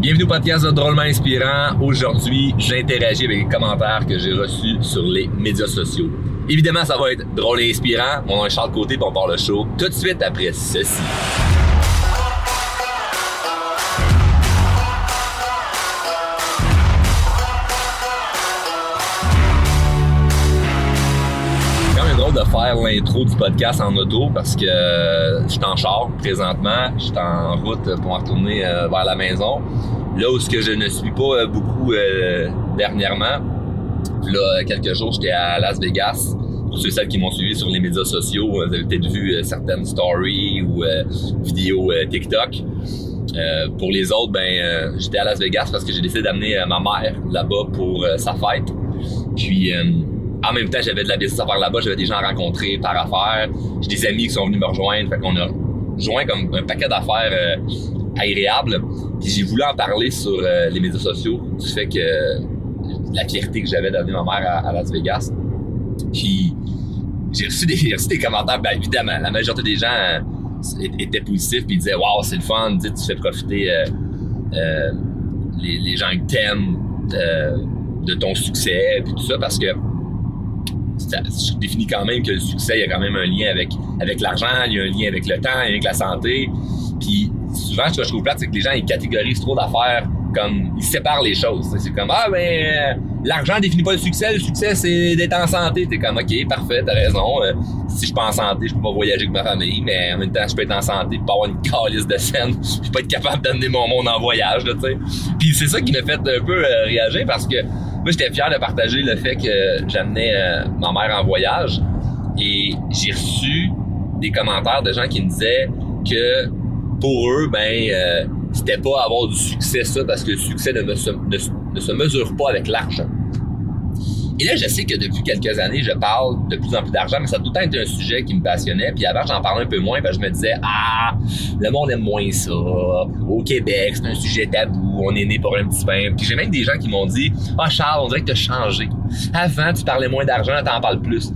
Bienvenue au podcast de Drôlement Inspirant. Aujourd'hui, j'interagis avec les commentaires que j'ai reçus sur les médias sociaux. Évidemment, ça va être drôle et inspirant. Mon nom est Charles Côté, puis on part le show tout de suite après ceci. quand même drôle de faire l'intro du podcast en auto parce que euh, je suis en char présentement, je suis en route pour retourner euh, vers la maison. Là où ce que je ne suis pas euh, beaucoup euh, dernièrement, là quelques jours j'étais à Las Vegas. Pour ceux et celles qui m'ont suivi sur les médias sociaux, vous avez peut-être vu euh, certaines stories ou euh, vidéos euh, TikTok. Euh, pour les autres, ben euh, j'étais à Las Vegas parce que j'ai décidé d'amener euh, ma mère là-bas pour euh, sa fête. Puis euh, en même temps, j'avais de la business à faire là-bas, j'avais des gens à rencontrer par affaires. J'ai des amis qui sont venus me rejoindre, fait qu'on a joint comme un paquet d'affaires agréables. Puis j'ai voulu en parler sur euh, les médias sociaux du fait que la fierté que j'avais d'amener ma mère à, Las Vegas. Puis j'ai reçu reçu des commentaires, ben évidemment, la majorité des gens euh, étaient positifs puis ils disaient waouh c'est le fun, tu sais, tu fais profiter euh, les, les gens que t'aimes de ton succès puis tout ça parce que je définis quand même que le succès il y a quand même un lien avec avec l'argent, il y a un lien avec le temps, un lien avec la santé. Puis souvent ce que je trouve plate c'est que les gens ils catégorisent trop d'affaires comme ils séparent les choses. C'est comme ah ben euh, l'argent définit pas le succès, le succès c'est d'être en santé. T'es comme ok parfait, t'as raison. Euh, si je suis pas en santé, je peux pas voyager avec ma famille, mais en même temps je peux être en santé, pas avoir une calice de scène, je peux être capable d'amener mon monde en voyage, tu sais. Puis c'est ça qui m'a fait un peu euh, réagir parce que moi j'étais fier de partager le fait que j'amenais ma mère en voyage et j'ai reçu des commentaires de gens qui me disaient que pour eux ben euh, c'était pas avoir du succès ça parce que le succès ne, se mesure pas avec l'argent. Et là, je sais que depuis quelques années, je parle de plus en plus d'argent, mais ça a tout le temps été un sujet qui me passionnait. Puis avant, j'en parlais un peu moins, parce que je me disais, ah, le monde aime moins ça. Au Québec, c'est un sujet tabou. On est né pour un petit pain. Puis j'ai même des gens qui m'ont dit, ah, Charles, on dirait que t'as changé. Avant, tu parlais moins d'argent, t'en parles plus.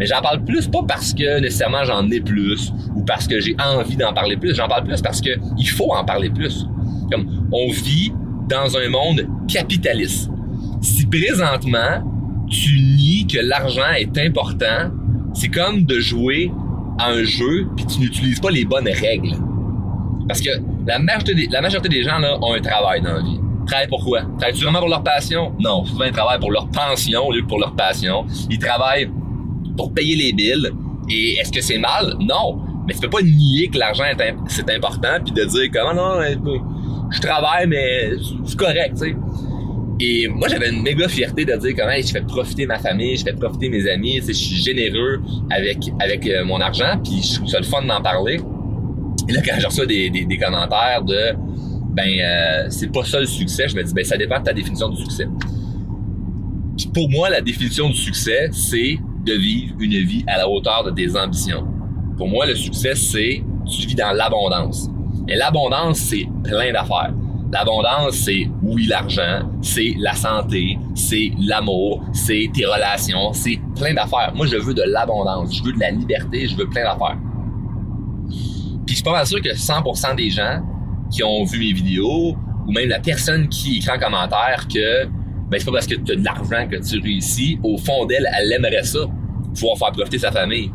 Mais j'en parle plus pas parce que nécessairement j'en ai plus ou parce que j'ai envie d'en parler plus. J'en parle plus parce que il faut en parler plus. Comme on vit dans un monde capitaliste. Si présentement tu nies que l'argent est important, c'est comme de jouer à un jeu puis tu n'utilises pas les bonnes règles. Parce que la majorité des, gens là ont un travail dans la vie. Travaillent pourquoi? Travaillent-tu vraiment pour leur passion? Non. Souvent, ils travaillent pour leur pension au lieu que pour leur passion. Ils travaillent pour payer les billes. Et est-ce que c'est mal? Non. Mais tu peux pas nier que l'argent c'est important puis de dire comment non, je travaille mais c'est correct, tu sais. Et moi, j'avais une méga fierté de dire comment je fais profiter ma famille, je fais profiter mes amis, je suis généreux avec avec euh, mon argent, puis je trouve ça le fun d'en parler. Et là, quand je reçois des, des, des commentaires de ben euh, c'est pas ça le succès, je me dis ben ça dépend de ta définition du succès. Puis pour moi, la définition du succès, c'est de vivre une vie à la hauteur de tes ambitions. Pour moi, le succès, c'est tu vis dans l'abondance. Et l'abondance, c'est plein d'affaires. L'abondance, c'est oui l'argent, c'est la santé, c'est l'amour, c'est tes relations, c'est plein d'affaires. Moi, je veux de l'abondance, je veux de la liberté, je veux plein d'affaires. Puis je suis pas sûr que 100% des gens qui ont vu mes vidéos, ou même la personne qui écrit en commentaire que ben c'est pas parce que tu as de l'argent que tu réussis, au fond d'elle, elle aimerait ça, pouvoir faire profiter sa famille.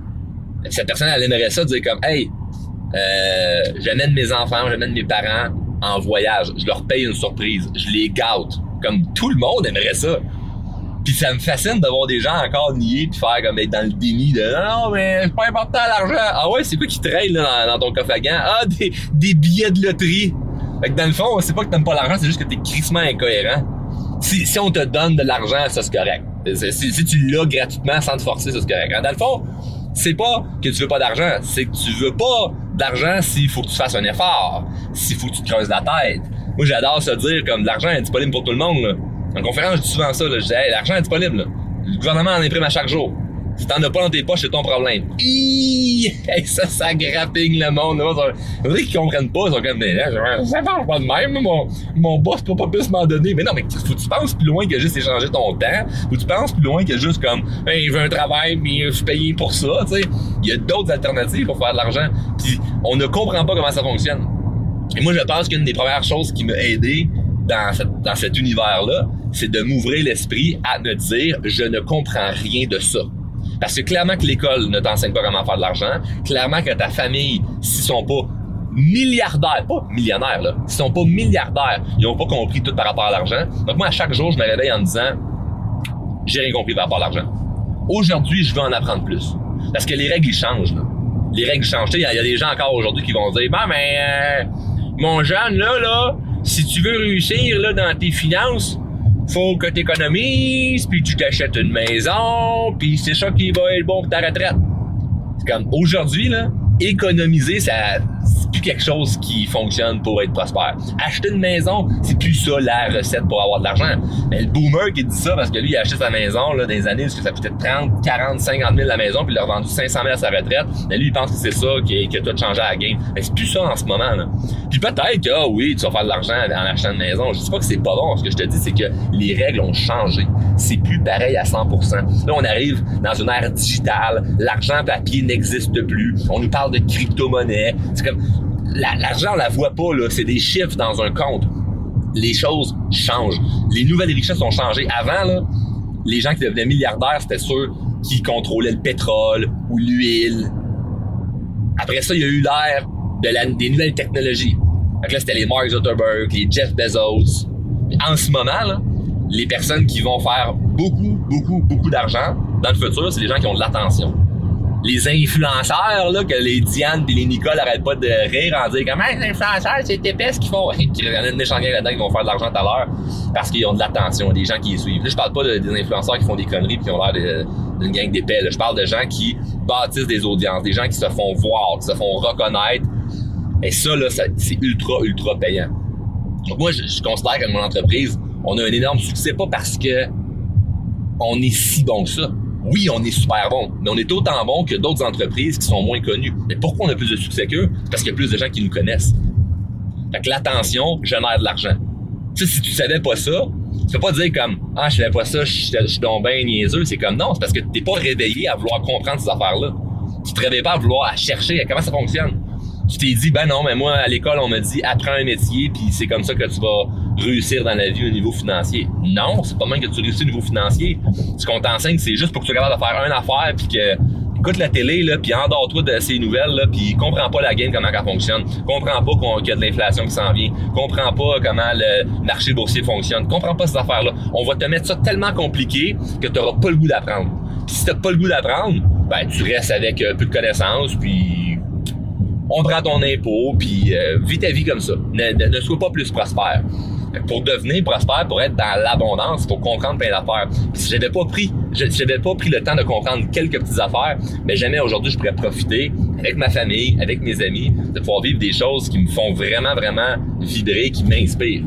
Cette personne, elle aimerait ça dire comme Hey, euh, j'amène mes enfants, j'amène mes parents en voyage, je leur paye une surprise, je les gâte. Comme tout le monde aimerait ça. Puis ça me fascine de voir des gens encore nier puis faire comme être dans le déni de non, non mais c'est pas important l'argent. Ah ouais, c'est quoi qui traîne là, dans, ton coffre à gants? Ah, des, des billets de loterie. Fait que dans le fond, c'est pas que t'aimes pas l'argent, c'est juste que t'es crissement incohérent. Si, si on te donne de l'argent, ça c'est correct. Si, si tu l'as gratuitement sans te forcer, ça c'est correct. Dans le fond, c'est pas que tu veux pas d'argent, c'est que tu veux pas d'argent s'il faut que tu fasses un effort, s'il faut que tu te creuses la tête. Moi, j'adore se dire comme l'argent est disponible pour tout le monde. Là. En conférence, je dis souvent ça. Là. Je dis, hey, l'argent est disponible. là. Le gouvernement en imprime à chaque jour. Si t'en as pas dans tes poches, c'est ton problème. Hey, ça, ça grappine le monde. On dirait qu'ils comprennent pas. Ils sont comme, là, ça marche pas de même. Mon, mon boss peut pas plus m'en donner. Mais non, mais faut que tu penses plus loin que juste échanger ton temps. Faut que tu penses plus loin que juste comme, hey, je veux un travail, mais je suis payé pour ça. Tu sais, il y a d'autres alternatives pour faire de l'argent. Puis on ne comprend pas comment ça fonctionne. Et moi, je pense qu'une des premières choses qui m'a aidé dans, dans cet univers-là, c'est de m'ouvrir l'esprit à me dire, je ne comprends rien de ça. Parce que clairement que l'école ne t'enseigne pas comment faire de l'argent. Clairement que ta famille, s'ils sont pas milliardaires, pas millionnaires, là, s'ils sont pas milliardaires, ils n'ont pas compris tout par rapport à l'argent. Donc moi, à chaque jour, je me réveille en me disant, j'ai rien compris par rapport à l'argent. Aujourd'hui, je veux en apprendre plus. Parce que les règles, ils changent. Les règles changent. Il y, a des gens encore aujourd'hui qui vont dire, ben, mais euh, mon jeune, là, là, si tu veux réussir là, dans tes finances, faut que tu économises, puis tu t'achètes une maison, puis c'est ça qui va être bon pour ta retraite. C'est comme aujourd'hui, là, économiser, ça, c'est plus quelque chose qui fonctionne pour être prospère. Acheter une maison, c'est plus ça la recette pour avoir de l'argent. Mais le boomer qui dit ça parce que lui, il a acheté sa maison là, dans les années où ça coûtait 30, 40, 50 000 la maison, puis il a vendu 500 000 à sa retraite. Mais lui, il pense que c'est ça qui, qui a tout changé à la game. Mais c'est plus ça en ce moment. Puis peut-être que, ah oui, tu vas faire de l'argent en achetant une maison. Je dis pas que c'est pas bon. Ce que je te dis, c'est que les règles ont changé. C'est plus pareil à 100%. Là, on arrive dans une ère digitale. L'argent papier n'existe plus. On nous parle de crypto-monnaie. C'est comme, l'argent, on la voit pas, là. C'est des chiffres dans un compte. Les choses changent. Les nouvelles richesses ont changé. Avant, les gens qui devenaient milliardaires, c'était ceux qui contrôlaient le pétrole ou l'huile. Après ça, il y a eu l'ère de des nouvelles technologies. Donc là, c'était les Mark Zuckerberg, les Jeff Bezos. En ce moment, là, les personnes qui vont faire beaucoup, beaucoup, beaucoup d'argent dans le futur, c'est les gens qui ont de l'attention les influenceurs, là, que les Diane et les Nicole arrêtent pas de rire en disant comment les influenceurs, c'est épais ce qu'ils font. Il y en a une méchant là-dedans qui vont faire de l'argent tout à l'heure parce qu'ils ont de l'attention, des gens qui les suivent. Là, je parle pas de, des influenceurs qui font des conneries et qui ont l'air d'une gang d'épais. Je parle de gens qui bâtissent des audiences, des gens qui se font voir, qui se font reconnaître. Et ça, là, c'est ultra, ultra payant. Donc moi, je, je considère que mon entreprise, on a un énorme succès, pas parce que on est si bon que ça oui, on est super bon, mais on est autant bon que d'autres entreprises qui sont moins connues. Mais pourquoi on a plus de succès qu'eux? Parce qu'il y a plus de gens qui nous connaissent. Fait que l'attention génère de l'argent. Tu sais, si tu savais pas ça, tu peux pas dire comme Ah, je savais pas ça, je suis donc bien niaiseux. C'est comme non, c'est parce que t'es pas réveillé à vouloir comprendre ces affaires-là. Tu te réveilles pas à vouloir chercher à comment ça fonctionne tu t'es dit, ben non, mais moi, à l'école, on m'a dit, apprends un métier, puis c'est comme ça que tu vas réussir dans la vie au niveau financier. Non, c'est pas même que tu réussis au niveau financier. Ce qu'on t'enseigne, c'est juste pour que tu sois capable de faire une affaire, puis que écoute la télé, là, puis endors-toi de ces nouvelles, là, puis comprends pas la game, comment elle fonctionne. Comprends pas qu'il y a de l'inflation qui s'en vient. Comprends pas comment le marché boursier fonctionne. Comprends pas ces affaires-là. On va te mettre ça tellement compliqué que tu pas le goût d'apprendre. Puis si t'as pas le goût d'apprendre, ben tu restes avec peu de connaissances, puis on prend ton impôt, puis euh, vis ta vie comme ça. Ne, ne, sois pas plus prospère. Pour devenir prospère, pour être dans l'abondance, pour comprendre plein d'affaires. Si j'avais pas pris, j'avais pas pris le temps de comprendre quelques petites affaires, mais jamais aujourd'hui je pourrais profiter avec ma famille, avec mes amis, de pouvoir vivre des choses qui me font vraiment, vraiment vibrer, qui m'inspirent.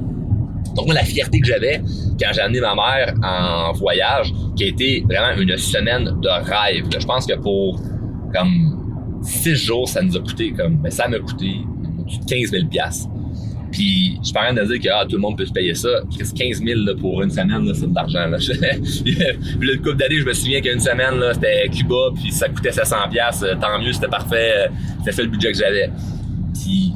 Donc moi, la fierté que j'avais quand j'ai amené ma mère en voyage, qui a été vraiment une semaine de rêve. Je pense que pour comme six jours, ça nous a coûté comme, mais ça m'a coûté 15 000 puis, je parle de dire que ah, tout le monde peut se payer ça. 15 000 là, pour une semaine, c'est de l'argent. Là. puis, le couple d'années, je me souviens qu'une semaine, là, c'était Cuba, puis ça coûtait 700 euh, Tant mieux, c'était parfait. Euh, c'était ça le budget que j'avais. Puis,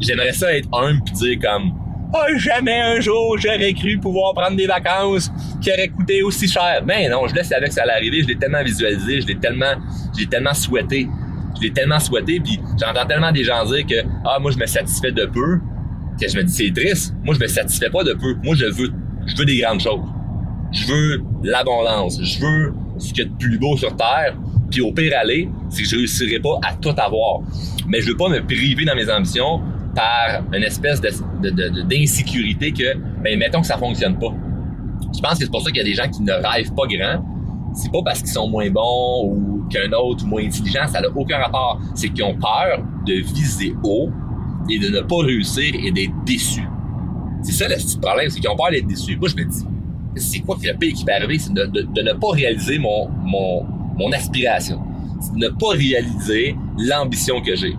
j'aimerais ça être humble puis dire comme oh, jamais un jour j'aurais cru pouvoir prendre des vacances qui auraient coûté aussi cher. Mais non, je laisse avec ça allait arriver, je l'ai tellement visualisé, je l'ai tellement, je l'ai tellement souhaité. Je l'ai tellement souhaité, puis j'entends tellement des gens dire que ah moi je me satisfais de peu que je me dis c'est triste. Moi je me satisfais pas de peu. Moi je veux je veux des grandes choses. Je veux l'abondance. Je veux ce qu'il y a de plus beau sur terre. Puis au pire aller, c'est que je réussirai pas à tout avoir. Mais je veux pas me priver dans mes ambitions par une espèce d'insécurité que, ben, mettons que ça fonctionne pas. Je pense que c'est pour ça qu'il y a des gens qui ne rêvent pas grand. C'est pas parce qu'ils sont moins bons ou qu'un autre moins intelligent, ça n'a aucun rapport. C'est qu'ils ont peur de viser haut et de ne pas réussir et d'être déçus. C'est ça le petit problème, c'est qu'ils ont peur d'être déçus. Moi, je me dis, c'est quoi le pire qui peut arriver? C'est de, ne pas réaliser mon, mon, mon aspiration. C'est de ne pas réaliser l'ambition que j'ai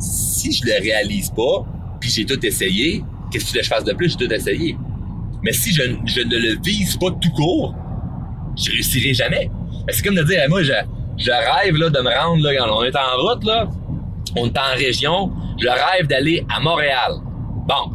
si je le réalise pas, puis j'ai tout essayé, qu'est-ce que tu veux que je fasse de plus? J'ai tout essayé. Mais si je, je, ne le vise pas tout court, je réussirai jamais. C'est comme de dire, moi, je, rêve là, de me rendre, là, on est en route, là, on est en région, je rêve d'aller à Montréal. Bon,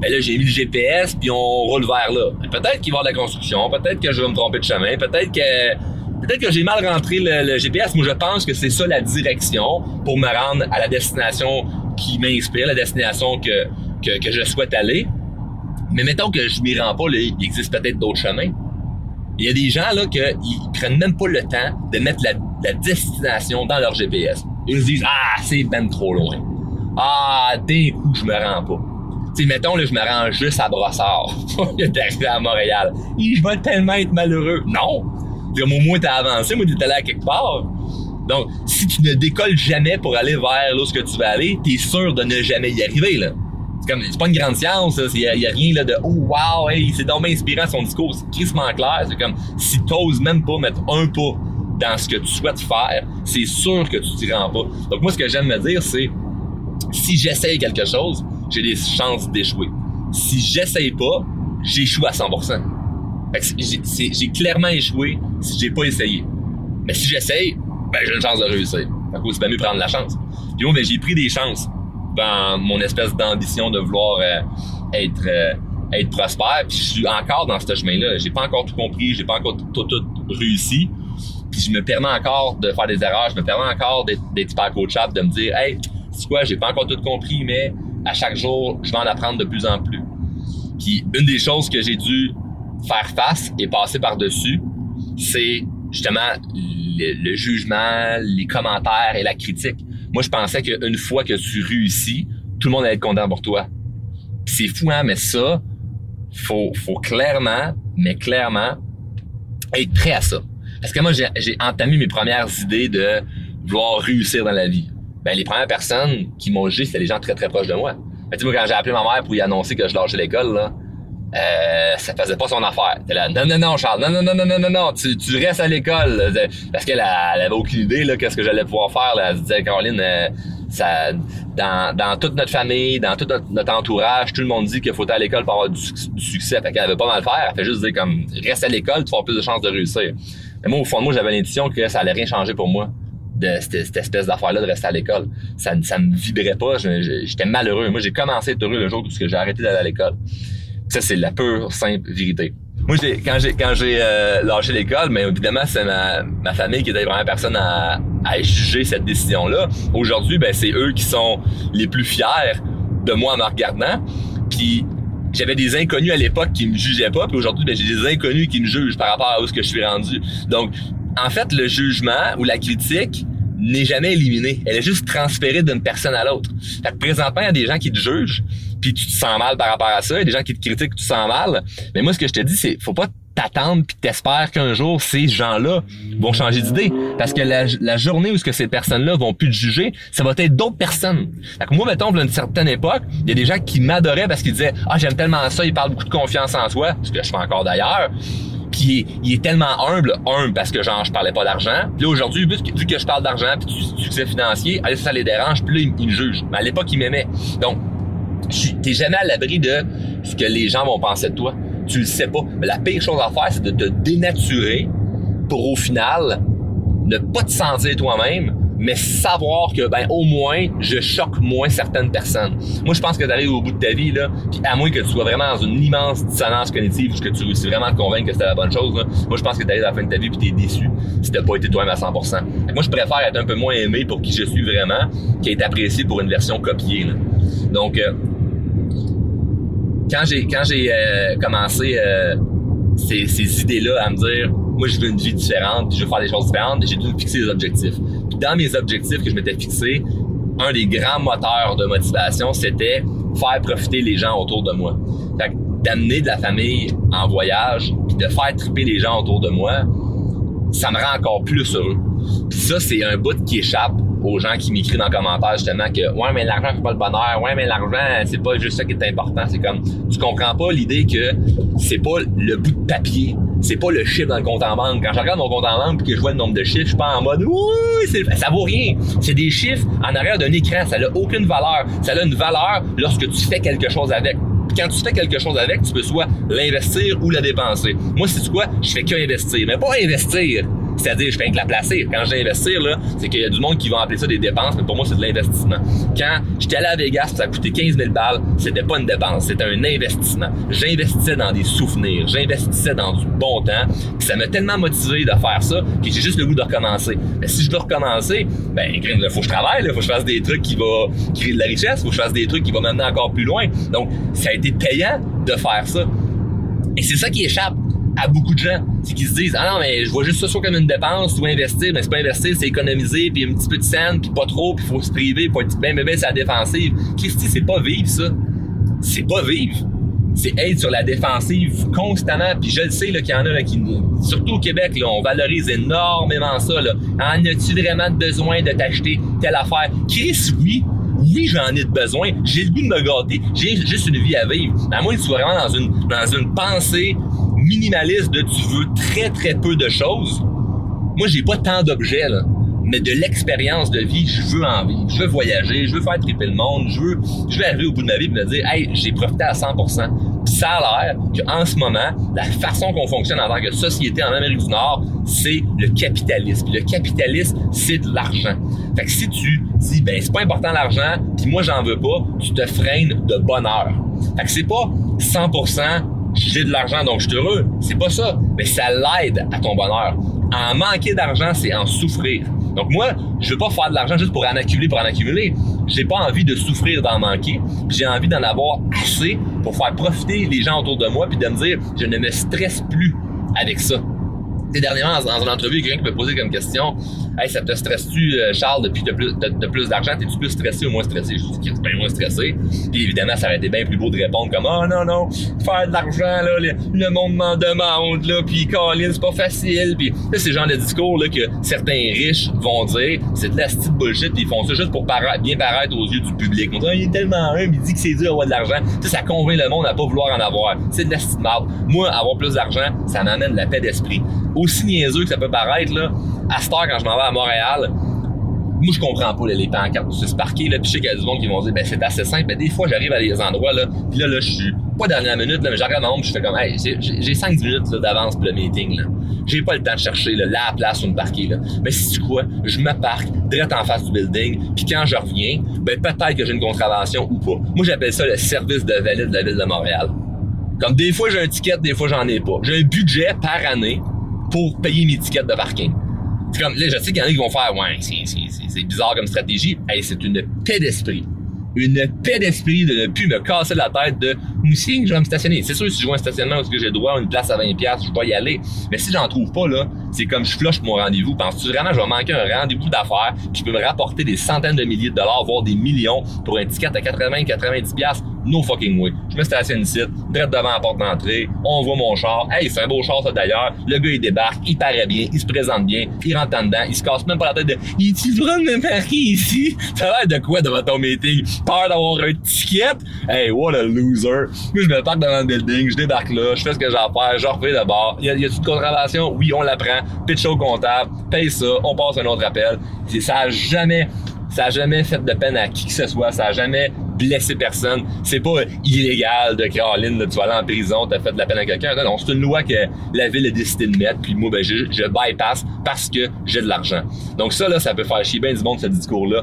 ben là, j'ai mis le GPS, puis on roule vers là. Peut-être qu'il va y avoir de la construction, peut-être que je vais me tromper de chemin, peut-être que peut-être que j'ai mal rentré le, GPS, mais je pense que c'est ça la direction pour me rendre à la destination qui m'inspire, la destination que, que, que, je souhaite aller. Mais mettons que je m'y rends pas, là, il existe peut-être d'autres chemins. Il y a des gens là qui prennent même pas le temps de mettre la, destination dans leur GPS. Ils se disent ah c'est ben trop loin. Ah d'un coup je me rends pas. Tu mettons là je me rends juste à Brossard. d'arriver à Montréal. je vais tellement être malheureux. Non. Comme au moins t'as avancé, moi t'es allé à quelque part. Donc si tu ne décolles jamais pour aller vers là où tu vas aller, t'es sûr de ne jamais y arriver là c'est pas une grande science, il y, a rien là de oh wow, hey, c'est dommage inspirant son discours, c'est crissement clair, c'est comme si t'oses même pas mettre un pas dans ce que tu souhaites faire, c'est sûr que tu t'y rends pas. Donc moi ce que j'aime me dire c'est si j'essaye quelque chose, j'ai des chances d'échouer. Si j'essaye pas, j'échoue à 100%. J'ai clairement échoué si j'ai pas essayé. Mais si j'essaye, ben j'ai une chance de réussir. C'est pas mieux prendre la chance. Puis moi, ben, j'ai pris des chances dans mon espèce d'ambition de vouloir euh, être euh, être prospère. Puis je suis encore dans ce chemin-là. J'ai pas encore tout compris, j'ai pas encore tout, tout, réussi. Puis je me permets encore de faire des erreurs, je me permets encore d'être hyper coachable, de me dire Hey, c'est quoi, j'ai pas encore tout compris, mais à chaque jour, je vais en apprendre de plus en plus. Puis une des choses que j'ai dû faire face et passer par-dessus, c'est justement le, le, jugement, les commentaires et la critique. Moi, je pensais qu'une fois que tu réussis, tout le monde allait être content pour toi. C'est fou, hein, mais ça, faut, faut clairement, mais clairement, être prêt à ça. Parce que moi, j'ai entamé mes premières idées de vouloir réussir dans la vie. Ben, les premières personnes qui m'ont jugé, c'était les gens très, très proches de moi. Ben, tu sais, moi, quand j'ai appelé ma mère pour lui annoncer que je lâchais l'école, là, euh, ça faisait pas son affaire. Là, non, non, non, Charles, non, non, non, non, non, non, non, tu, tu restes à l'école. Parce qu'elle elle avait aucune idée là, qu'est-ce que j'allais pouvoir faire. Là. Elle se disait, Caroline, euh, ça, dans, dans toute notre famille, dans tout notre, entourage, tout le monde dit qu'il faut aller à l'école pour avoir du, succès. Fait qu'elle avait pas mal faire. Elle fait juste dire comme reste à l'école, tu vas avoir plus de chances de réussir. Mais moi, au fond de moi, j'avais l'intuition que ça allait rien changer pour moi de cette, espèce d'affaire-là de rester à l'école. Ça, ça me vibrait pas. J'étais malheureux. Moi, j'ai commencé à être heureux le jour où j'ai arrêté d'aller à l'école. Ça, c'est la pure, simple vérité. Moi, j'ai, quand j'ai quand j'ai euh, lâché l'école, mais évidemment, c'est ma, ma famille qui était la première personne à, à juger cette décision-là. Aujourd'hui, ben, c'est eux qui sont les plus fiers de moi en me regardant. Puis j'avais des inconnus à l'époque qui me jugeaient pas, puis aujourd'hui, ben, j'ai des inconnus qui me jugent par rapport à où ce que je suis rendu. Donc, en fait, le jugement ou la critique n'est jamais éliminée. Elle est juste transférée d'une personne à l'autre. Fait que présentement, il y a des gens qui te jugent, puis tu te sens mal par rapport à ça. Il y a des gens qui te critiquent, tu te sens mal. Mais moi, ce que je te dis, c'est faut pas t'attendre puis t'espères qu'un jour ces gens-là vont changer d'idée parce que la, journée où ce que ces personnes-là vont plus te juger, ça va être d'autres personnes. Fait que moi mettons à une certaine époque, il y a des gens qui m'adoraient parce qu'ils disaient "Ah, j'aime tellement ça, ils parlent beaucoup de confiance en soi", ce que je fais encore d'ailleurs. Il est, tellement humble, humble parce que genre je parlais pas d'argent. Puis là aujourd'hui, vu, que je parle d'argent puis du succès financier, allez ça les dérange, puis là ils, me jugent. Mais à l'époque, ils m'aimaient. Donc t'es jamais à l'abri de ce que les gens vont penser de toi. Tu le sais pas. Mais la pire chose à faire, c'est de te dénaturer pour au final ne pas te sentir toi-même, mais savoir que ben au moins je choque moins certaines personnes. Moi je pense que d'arriver au bout de ta vie là, puis à moins que tu sois vraiment dans une immense dissonance cognitive ou que tu réussis vraiment à te convaincre que c'était la bonne chose, là, moi je pense que t'arrives à la fin de ta vie puis t'es déçu si t'as pas été toi-même à 100%. moi je préfère être un peu moins aimé pour qui je suis vraiment qu'être apprécié pour une version copiée. Là. Donc euh, quand j'ai quand j'ai euh, commencé euh, ces, ces idées-là à me dire moi je veux une vie différente, je veux faire des choses différentes, j'ai dû fixer des objectifs. Puis dans mes objectifs que je m'étais fixé, un des grands moteurs de motivation, c'était faire profiter les gens autour de moi. Fait d'amener de la famille en voyage, puis de faire triper les gens autour de moi, ça me rend encore plus heureux. Puis ça, c'est un bout qui échappe aux gens qui m'écrivent dans les commentaires justement que ouais mais l'argent fait pas le bonheur, ouais mais l'argent c'est pas juste ça qui est important, c'est comme tu comprends pas l'idée que c'est pas le bout de papier, c'est pas le chiffre dans le compte en banque. Quand je regarde mon compte en banque et que je vois le nombre de chiffres, je suis pas en mode oui, ça vaut rien. C'est des chiffres en arrière d'un écran, ça n'a aucune valeur. Ça a une valeur lorsque tu fais quelque chose avec quand tu fais quelque chose avec, tu peux soit l'investir ou la dépenser. Moi, c'est quoi? Je fais que investir. Mais pas investir C'est-à-dire, je fais que la placer. Quand j'investir, là, c'est qu'il y a du monde qui va appeler ça des dépenses, mais pour moi, c'est de l'investissement. Quand j'étais allé à Vegas, ça a coûté 15 000 balles, c'était pas une dépense, c'était un investissement. J'investissais dans des souvenirs, j'investissais dans du bon temps, puis ça m'a tellement motivé de faire ça que j'ai juste le goût de recommencer. Si je veux recommencer, ben, il faut que je travaille, il faut que je fasse des trucs qui vont créer de la richesse, faut que je fasse des trucs qui vont m'amener encore plus loin. Donc, ça a été payant de faire ça. Et c'est ça qui échappe à beaucoup de gens. C'est qu'ils se disent, ah non, mais je vois juste ça soit comme une dépense, ou investir, mais c'est pas investir, c'est économiser, puis un petit peu de scène, puis pas trop, puis faut se priver, faut être bien, bien, bien, c'est la défensive. Christy, c'est pas vivre, ça. C'est pas vivre. C'est être sur la défensive constamment, puis je le sais qu'il y en a qui, surtout au Québec, là, on valorise énormément ça. Là. En as-tu vraiment besoin de t'acheter telle affaire? Chris, oui, oui, j'en ai besoin. J'ai le goût de me gâter. J'ai juste une vie à vivre. À moins que tu sois vraiment dans une, dans une pensée minimaliste de tu veux très très peu de choses. Moi, j'ai pas tant d'objets, là. Mais de l'expérience de vie, je veux en vivre. Je veux voyager, je veux faire triper le monde, je veux, je veux arriver au bout de ma vie et me dire, hey, j'ai profité à 100%. Puis ça a l'air qu'en ce moment, la façon qu'on fonctionne en tant que société en Amérique du Nord, c'est le capitalisme. le capitalisme, c'est de l'argent. Fait que si tu dis, ben, c'est pas important l'argent, puis moi, j'en veux pas, tu te freines de bonheur. Fait que c'est pas 100% j'ai de l'argent donc je suis heureux. C'est pas ça. Mais ça l'aide à ton bonheur. En manquer d'argent, c'est en souffrir. Donc moi, je veux pas faire de l'argent juste pour en accumuler, pour en accumuler. J'ai pas envie de souffrir d'en manquer. J'ai envie d'en avoir assez pour faire profiter les gens autour de moi puis de me dire, je ne me stresse plus avec ça dernièrement, dans, une entrevue, quelqu'un qui me posait comme question Hey, ça te stresse-tu, euh, Charles, depuis que tu as, plus d'argent? T'es-tu plus stressé ou moins stressé Je dis bien moins stressé. Puis évidemment, ça aurait été bien plus beau de répondre comme Oh non, non, faire de l'argent, là, le, monde m'en demande, là, puis Colin, c'est pas facile. Puis c'est le genre de discours là, que certains riches vont dire C'est de la style bullshit, puis ils font ça juste pour bien paraître aux yeux du public. On dit, il est tellement humble, il dit que c'est dur d'avoir de l'argent. Ça, ça convainc le monde à pas vouloir en avoir. C'est de la style Moi, avoir plus d'argent, ça m'amène la paix d'esprit aussi niaiseux que ça peut paraître, là, à cette heure, quand je m'en vais à Montréal, moi, je comprends pas les pancartes sur ce parquet, là, puis je sais qu'il y a du monde qui vont dire, ben, c'est assez simple, mais des fois, j'arrive à des endroits, là, puis là, là, je suis pas dernière minute, là, mais j'arrive à mon je fais comme, hey, j'ai 5 minutes, d'avance pour le meeting, là. J'ai pas le temps de chercher, là, la place sur une parquet, là. Mais si tu quoi, je me parque, direct en face du building, puis quand je reviens, ben, peut-être que j'ai une contravention ou pas. Moi, j'appelle ça le service de valide de la ville de Montréal. Comme des fois, j'ai un ticket, des fois, j'en ai pas. J'ai un budget par année pour payer mes tickets de parking. C'est comme, là, je sais qu'il y en a qui vont faire, ouais, c'est bizarre comme stratégie. Hey, c'est une paix d'esprit. Une paix d'esprit de ne plus me casser la tête de, aussi, je vais me stationner. C'est sûr, si je vois un stationnement où j'ai droit à une place à 20$, je vais y aller. Mais si j'en trouve pas, là, c'est comme je flush mon rendez-vous. Penses-tu vraiment que je vais manquer un rendez-vous d'affaires qui peut me rapporter des centaines de milliers de dollars, voire des millions pour un ticket à 80, 90$? No fucking way. Je me stationne ici, direct devant la porte d'entrée, on voit mon char. Hey, c'est un beau char ça d'ailleurs. Le gars il débarque, il paraît bien, il se présente bien, il rentre en dedans, il se casse même pas la tête de Il tu droit de marquer ici? Ça a l'air de quoi devant ton meeting? Peur d'avoir un ticket? Hey, what a loser. Moi je me parque devant le building, je débarque là, je fais ce que j'ai à faire, je refais d'abord. Il y a, y a une contravention? Oui, on la prend. Pitch au comptable, paye ça, on passe un autre appel. Ça jamais ça a jamais fait de peine à qui que ce soit. Ça a jamais blessé personne. C'est pas illégal de Caroline, tu vas aller en prison, t'as fait de la peine à quelqu'un. Non, non, c'est une loi que la ville a décidé de mettre, puis moi, ben, je, je bypass parce que j'ai de l'argent. Donc ça, là, ça peut faire chier bien du monde, ce discours-là.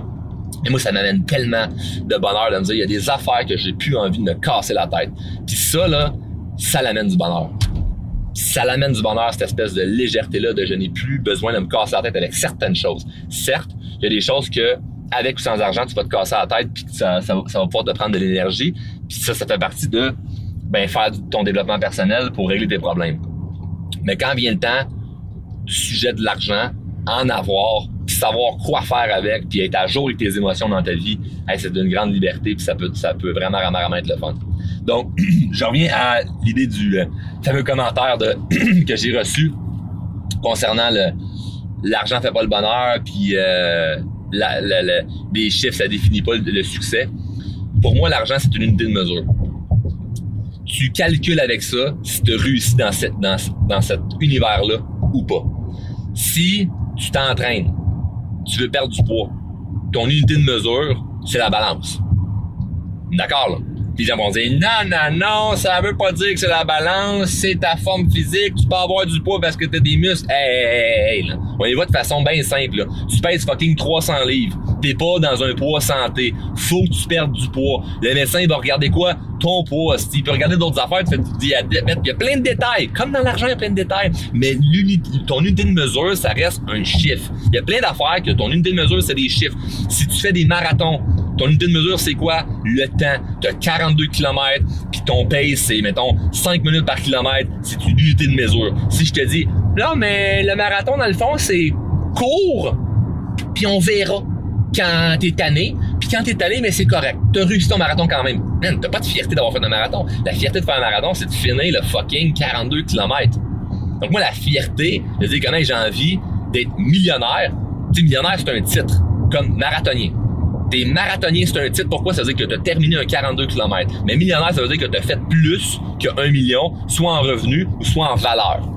Et moi, ça m'amène tellement de bonheur de me dire, il y a des affaires que j'ai plus envie de me casser la tête. Puis ça, là, ça l'amène du bonheur. Ça l'amène du bonheur, cette espèce de légèreté-là, de je n'ai plus besoin de me casser la tête avec certaines choses. Certes, il y a des choses que avec ou sans argent, tu vas te casser la tête, puis ça, ça, va pouvoir te prendre de l'énergie. Puis ça, ça fait partie de ben, faire ton développement personnel pour régler tes problèmes. Mais quand vient le temps du sujet de l'argent, en avoir, puis savoir quoi faire avec, puis être à jour avec tes émotions dans ta vie, c'est d'une grande liberté, puis ça peut, ça peut vraiment, vraiment, vraiment être le fun. Donc, je reviens à l'idée du euh, fameux commentaire que j'ai reçu concernant le l'argent fait pas le bonheur, puis euh, des chiffres, ça définit pas le, succès. Pour moi, l'argent, c'est une unité de mesure. Tu calcules avec ça si tu réussis dans cet univers-là ou pas. Si tu t'entraînes, tu veux perdre du poids, ton unité de mesure, c'est la balance. D'accord, là? Les gens vont dire non, non, non, ça veut pas dire que c'est la balance, c'est ta forme physique, tu peux avoir du poids parce que t'as des muscles. Hey, là. On y va de façon bien simple. Là. Tu pèses fucking 300 livres. T'es pas dans un poids santé. Faut que tu perdes du poids. Le médecin va regarder quoi? Ton poids. Il peut regarder d'autres affaires, tu fais du diabète. Il y a plein de détails. Comme dans l'argent, il y a plein de détails. Mais ton unité de mesure, ça reste un chiffre. Il y a plein d'affaires que ton unité de mesure, c'est des chiffres. Si tu fais des marathons, ton unité de mesure, c'est quoi? Le temps. Tu as 42 km, puis ton pace, c'est, mettons, 5 minutes par kilomètre. C'est une unité de mesure. Si je te dis, non, mais le marathon, dans le fond, c'est court, puis on verra quand t'es tanné, puis quand t'es tanné, mais c'est correct. T'as réussi ton marathon quand même. Man, t'as pas de fierté d'avoir fait un marathon. La fierté de faire un marathon, c'est de finir le fucking 42 km. Donc moi, la fierté de dire que j'ai envie d'être millionnaire, tu millionnaire, c'est un titre, comme marathonien. T'es marathonien, c'est un titre. Pourquoi? Ça veut dire que tu as terminé un 42 km. Mais millionnaire, ça veut dire que tu as fait plus que 1 million, soit en revenu ou soit en valeur.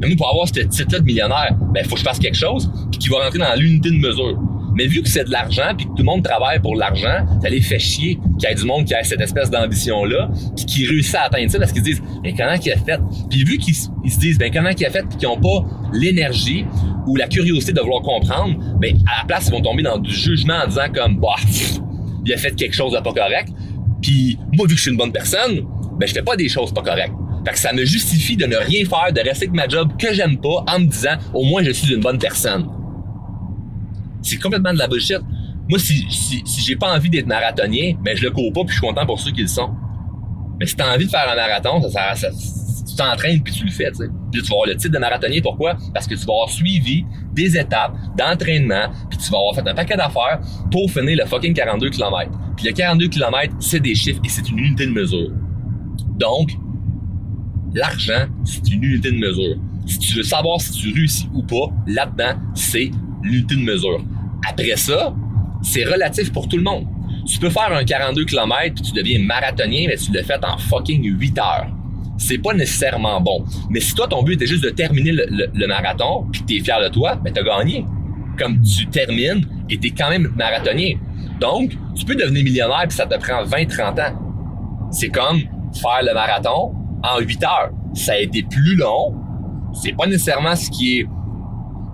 Mais nous, pour avoir ce titre-là de millionnaire, ben, faut que je fasse quelque chose qui va rentrer dans l'unité de mesure. Mais vu que c'est de l'argent, puis que tout le monde travaille pour l'argent, ça les fait chier qu'il y ait du monde qui a cette espèce d'ambition-là, puis qui réussit à atteindre ça parce qu'ils se disent, mais comment qu'il a fait? Puis vu qu'ils se disent, ben comment qu'il a fait, puis qu'ils n'ont pas l'énergie ou la curiosité de vouloir comprendre, ben à la place, ils vont tomber dans du jugement en disant comme, bah, il a fait quelque chose de pas correct. Puis moi, vu que je suis une bonne personne, ben je fais pas des choses pas correctes. Fait que ça me justifie de ne rien faire, de rester avec ma job que j'aime pas en me disant, au moins je suis une bonne personne. C'est complètement de la bullshit. Moi, si, si, si j'ai pas envie d'être marathonien, ben je le cours pas puis je suis content pour ceux qui le sont. Mais si t'as envie de faire un marathon, ça, ça, tu t'entraînes puis tu le fais, tu. Puis tu vas avoir le titre de marathonnier. Pourquoi? Parce que tu vas avoir suivi des étapes d'entraînement puis tu vas avoir fait un paquet d'affaires pour finir le fucking 42 km. Puis le 42 km, c'est des chiffres et c'est une unité de mesure. Donc, l'argent, c'est une unité de mesure. Si tu veux savoir si tu réussis ou pas, là-dedans, c'est l'unité de mesure. Après ça, c'est relatif pour tout le monde. Tu peux faire un 42 km puis tu deviens marathonien, mais tu le fais en fucking 8 heures. C'est pas nécessairement bon. Mais si toi, ton but était juste de terminer le, marathon puis t'es fier de toi, ben t'as gagné. Comme tu termines et t'es quand même marathonien. Donc, tu peux devenir millionnaire puis ça te prend 20-30 ans. C'est comme faire le marathon en 8 heures. Ça a été plus long. C'est pas nécessairement ce qui est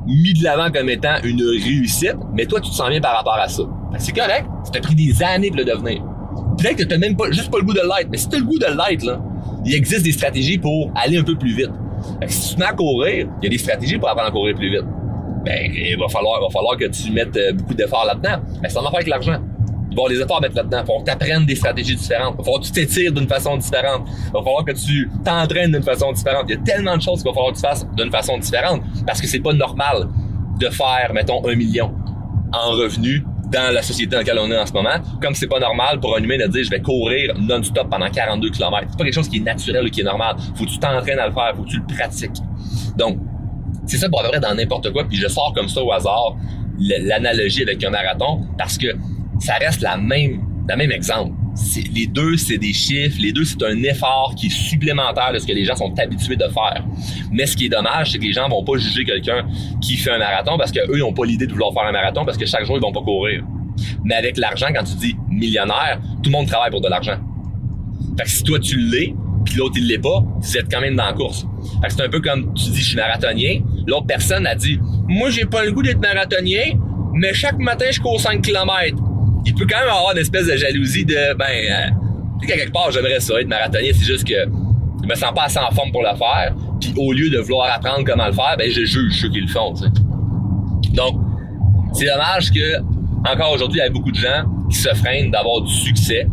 mis de l'avant comme étant une réussite, mais toi, tu te sens bien par rapport à ça. C'est correct. Ça t'a pris des années de le devenir. Peut-être que t'as même pas, juste pas le goût de l'être, mais si t'as le goût de l'être, là, il existe des stratégies pour aller un peu plus vite. si tu te mets à courir, il y a des stratégies pour apprendre à courir plus vite. Ben, il va falloir, il va falloir que tu mettes euh, beaucoup d'efforts là-dedans. Mais ça va faire avec l'argent. Il va avoir les efforts à mettre là-dedans. Il va t'apprendre des stratégies différentes. Il va falloir que tu t'étires d'une façon différente. Il va falloir que tu t'entraînes d'une façon différente. Il y a tellement de choses qu'il va falloir que tu fasses d'une façon différente parce que c'est pas normal de faire, mettons, un million en revenus dans la société dans laquelle on est en ce moment, comme c'est pas normal pour un humain de dire je vais courir non-stop pendant 42 km. C'est pas quelque chose qui est naturel ou qui est normal. Faut que tu t'entraînes à le faire, faut que tu le pratiques. Donc, c'est ça pour avoir dans n'importe quoi, puis je sors comme ça au hasard l'analogie avec un marathon parce que ça reste la même, la même exemple. Les deux, c'est des chiffres. Les deux, c'est un effort qui est supplémentaire de ce que les gens sont habitués de faire. Mais ce qui est dommage, c'est que les gens vont pas juger quelqu'un qui fait un marathon parce qu'eux, ils n'ont pas l'idée de vouloir faire un marathon parce que chaque jour, ils vont pas courir. Mais avec l'argent, quand tu dis millionnaire, tout le monde travaille pour de l'argent. Fait que si toi, tu l'es, puis l'autre, il l'est pas, vous êtes quand même dans la course. Fait que c'est un peu comme tu dis, je suis marathonien. L'autre personne a dit, moi, j'ai pas le goût d'être marathonien, mais chaque matin, je cours 5 km il peut quand même avoir une espèce de jalousie de, ben, euh, quelque part, j'aimerais ça être marathonien, c'est juste que je me sens pas assez en forme pour le faire, puis au lieu de vouloir apprendre comment le faire, ben, je juge ceux qui le font, tu sais. Donc, c'est dommage que, encore aujourd'hui, il y a beaucoup de gens qui se freinent d'avoir du succès,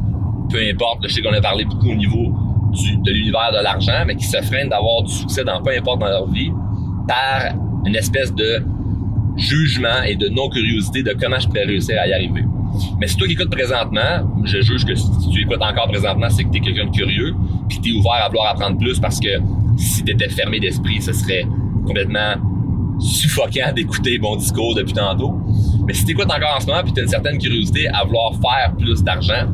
peu importe, je sais qu'on a parlé beaucoup au niveau du, de l'univers de l'argent, mais qui se freinent d'avoir du succès dans peu importe dans leur vie, par une espèce de jugement et de non-curiosité de comment je pourrais réussir à y arriver. Mais si toi qui écoutes présentement, je juge que si tu écoutes encore présentement, c'est que tu es quelqu'un de curieux, puis tu es ouvert à vouloir apprendre plus parce que si tu étais fermé d'esprit, ce serait complètement suffocant d'écouter mon discours depuis tantôt. Mais si tu écoutes encore en ce moment, puis tu as une certaine curiosité à vouloir faire plus d'argent,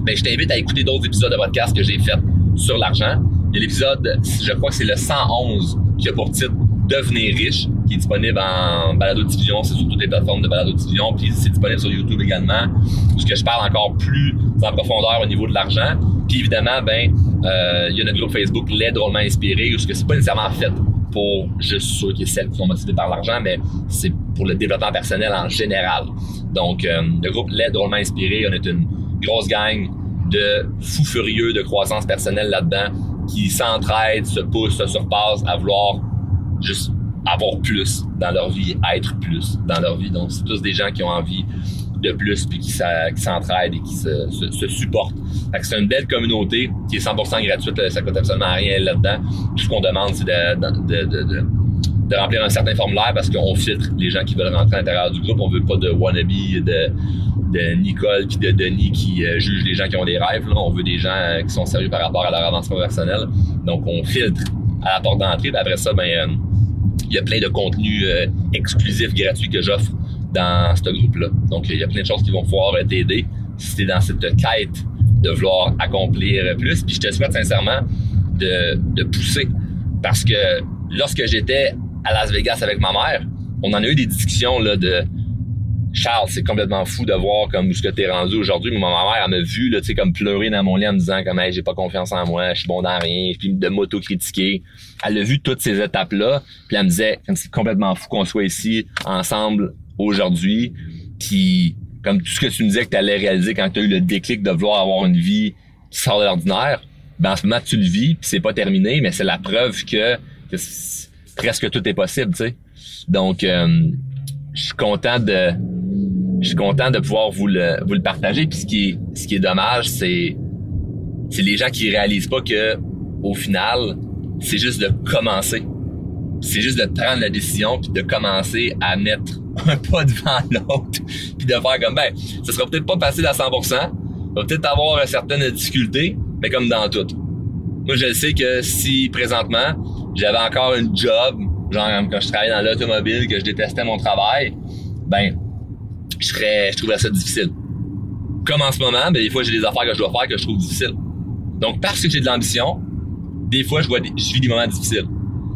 ben je t'invite à écouter d'autres épisodes de podcast que j'ai fait sur l'argent. Il y a l'épisode, je crois que c'est le 111 qui a pour titre Devenir riche, disponible en balado-diffusion, c'est sur toutes les plateformes de balado-diffusion, puis c'est disponible sur YouTube également, parce que je parle encore plus en profondeur au niveau de l'argent. Puis évidemment, ben, euh, il y a notre groupe Facebook Les Drôlement Inspirés, parce que c'est pas nécessairement fait pour juste ceux qui celles qui sont motivés par l'argent, mais c'est pour le développement personnel en général. Donc, euh, le groupe Les Drôlement Inspirés, on est une grosse gang de fous furieux de croissance personnelle là-dedans qui s'entraident, se poussent, se surpassent à vouloir juste avoir plus dans leur vie, être plus dans leur vie. Donc, c'est tous des gens qui ont envie de plus puis qui s'entraident et qui se, se, supportent. c'est une belle communauté qui est 100% gratuite, ça coûte absolument rien là-dedans. Tout ce qu'on demande, c'est de, remplir un certain formulaire parce qu'on filtre les gens qui veulent rentrer à l'intérieur du groupe. On veut pas de wannabe, de, de Nicole puis de Denis qui euh, jugent les gens qui ont des rêves. Là. On veut des gens euh, qui sont sérieux par rapport à leur avancement personnel. Donc, on filtre à la porte d'entrée. Après ça, ben, euh, il y a plein de contenus exclusifs, gratuits que j'offre dans ce groupe-là. Donc, il y a plein de choses qui vont pouvoir t'aider si tu es dans cette quête de vouloir accomplir plus. Puis je te souhaite sincèrement de, de pousser. Parce que lorsque j'étais à Las Vegas avec ma mère, on en a eu des discussions là, de Charles, c'est complètement fou de voir comme où ce que t'es rendu aujourd'hui. Ma mère, elle m'a vu, là, tu sais, comme pleurer dans mon lit en me disant comme, hey, j'ai pas confiance en moi, je suis bon dans rien, puis de m'auto-critiquer. Elle a vu toutes ces étapes-là, puis elle me disait, c'est complètement fou qu'on soit ici ensemble aujourd'hui, puis comme tout ce que tu me disais que tu allais réaliser quand tu as eu le déclic de vouloir avoir une vie qui sort de l'ordinaire, ben en ce moment tu le vis, puis c'est pas terminé, mais c'est la preuve que, presque tout est possible, tu sais. Donc euh, je suis content de je suis content de pouvoir vous le vous le partager. Puis ce qui est ce qui est dommage c'est c'est les gens qui réalisent pas que au final c'est juste de commencer. C'est juste de prendre la décision puis de commencer à mettre un pas devant l'autre puis de faire comme ben ça sera peut-être pas facile à 100% va peut-être avoir certaines difficultés mais comme dans tout. Moi je sais que si présentement j'avais encore un job genre quand je travaillais dans l'automobile que je détestais mon travail ben je je trouverais ça difficile comme en ce moment ben des fois j'ai des affaires que je dois faire que je trouve difficiles donc parce que j'ai de l'ambition des fois je je vis des moments difficiles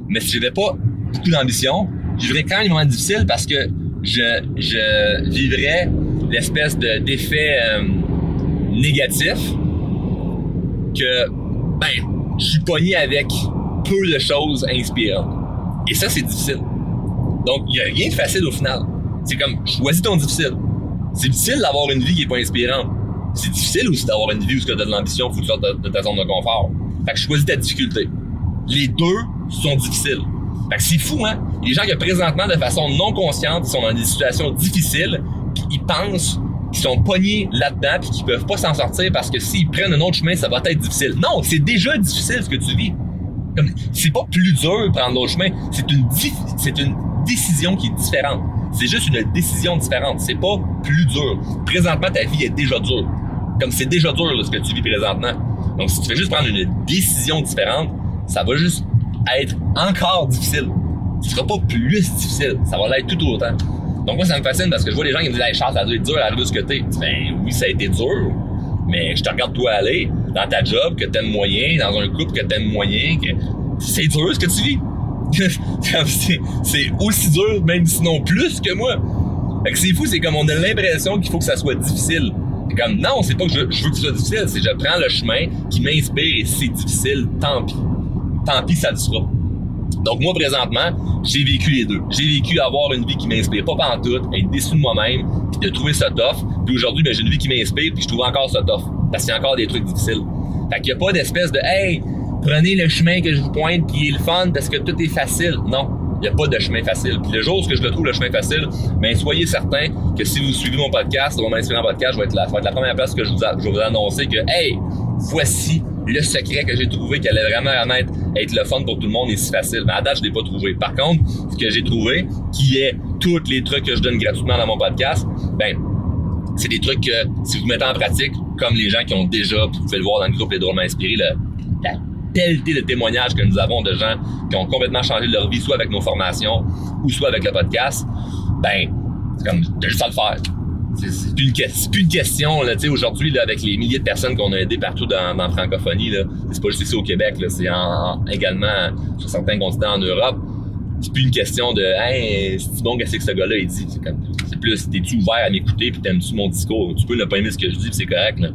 mais si j'avais pas beaucoup d'ambition, je vivrais quand même des moments difficiles parce que je, je vivrais l'espèce de d'effet euh, négatif que ben je suis pogné avec peu de choses inspirantes. Et ça c'est difficile. Donc il y a rien de facile au final. C'est comme choisis ton difficile. C'est difficile d'avoir une vie qui est pas inspirante. C'est difficile aussi d'avoir une vie où tu as de l'ambition, faut que tu sortes de, ta zone de confort. Fait que choisis ta difficulté. Les deux sont difficiles. Fait que c'est fou, hein? Les gens qui présentement, de façon non consciente, sont dans des situations difficiles, ils pensent qu'ils sont pognés là-dedans, puis qu'ils peuvent pas s'en sortir parce que s'ils prennent un autre chemin, ça va être difficile. Non, c'est déjà difficile ce que tu vis. C'est pas plus dur de prendre l'autre chemin, c'est une décision qui est différente. C'est juste une décision différente. C'est pas plus dur. Présentement, ta vie est déjà dure. Comme c'est déjà dur ce que tu vis présentement. Donc, si tu fais juste prendre une décision différente, ça va juste être encore difficile. Ce sera pas plus difficile. Ça va l'être tout autant. Donc moi, ça me fascine parce que je vois les gens qui me disent, hey, Charles, ça a dû être dur à arriver de ce côté. Ben oui, ça a été dur. Mais je te regarde toi aller dans ta job que t'aimes moyen, dans un couple que t'aimes moyen, que c'est dur ce que tu vis. c'est aussi dur, même sinon plus que moi. Fait que c'est fou, c'est comme on a l'impression qu'il faut que ça soit difficile. comme non, c'est pas que je, veux que ce soit difficile, c'est je prends le chemin qui m'inspire et c'est difficile, tant pis tant pis, ça le sera. Donc moi, présentement, j'ai vécu les deux. J'ai vécu avoir une vie qui m'inspire pas tout, être déçu de moi-même, puis de trouver ça tough. Puis aujourd'hui, ben, j'ai une vie qui m'inspire, puis je trouve encore ça tough. Parce qu'il y a encore des trucs difficiles. Fait qu'il n'y a pas d'espèce de « Hey, prenez le chemin que je vous pointe, puis est le fun parce que tout est facile. » Non, il n'y a pas de chemin facile. Le jour où je le trouve le chemin facile, ben soyez certain que si vous suivez mon podcast, mon inspirant podcast, je vais être la, être la première place que je vous, je vais vous annoncer que « Hey, voici le secret que j'ai trouvé qui allait vraiment être, être le fun pour tout le monde est si facile. Mais à date, je l'ai pas trouvé. Par contre, ce que j'ai trouvé, qui est tous les trucs que je donne gratuitement dans mon podcast, ben, c'est des trucs que si vous mettez en pratique, comme les gens qui ont déjà, vous pouvez le voir dans le groupe Les Drôlement Inspirés, la pelletée de témoignages que nous avons de gens qui ont complètement changé leur vie, soit avec nos formations ou soit avec le podcast, ben, c'est comme, de juste à le faire c'est plus, plus, une question là, aujourd'hui là, avec les milliers de personnes qu'on a aidées partout dans, la francophonie là, c'est pas juste ici au Québec, là, c'est en, également sur certains continents en Europe. c'est plus une question de Hey, c'est bon qu'est-ce que ce gars-là il dit? C'est plus t'es-tu ouvert à m'écouter puis t'aimes-tu mon discours? Tu peux ne pas aimer ce que je dis, c'est correct. Là.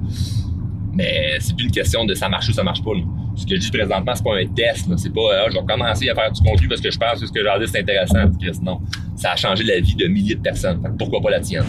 Mais c'est plus une question de ça marche ou ça marche pas. Là. Ce que je dis présentement, c'est pas un test. C'est pas ah, je vais commencer à faire du contenu parce que je pense que ce que j'ai dit c'est intéressant. Non. Ça a changé la vie de milliers de personnes. pourquoi pas la tienne?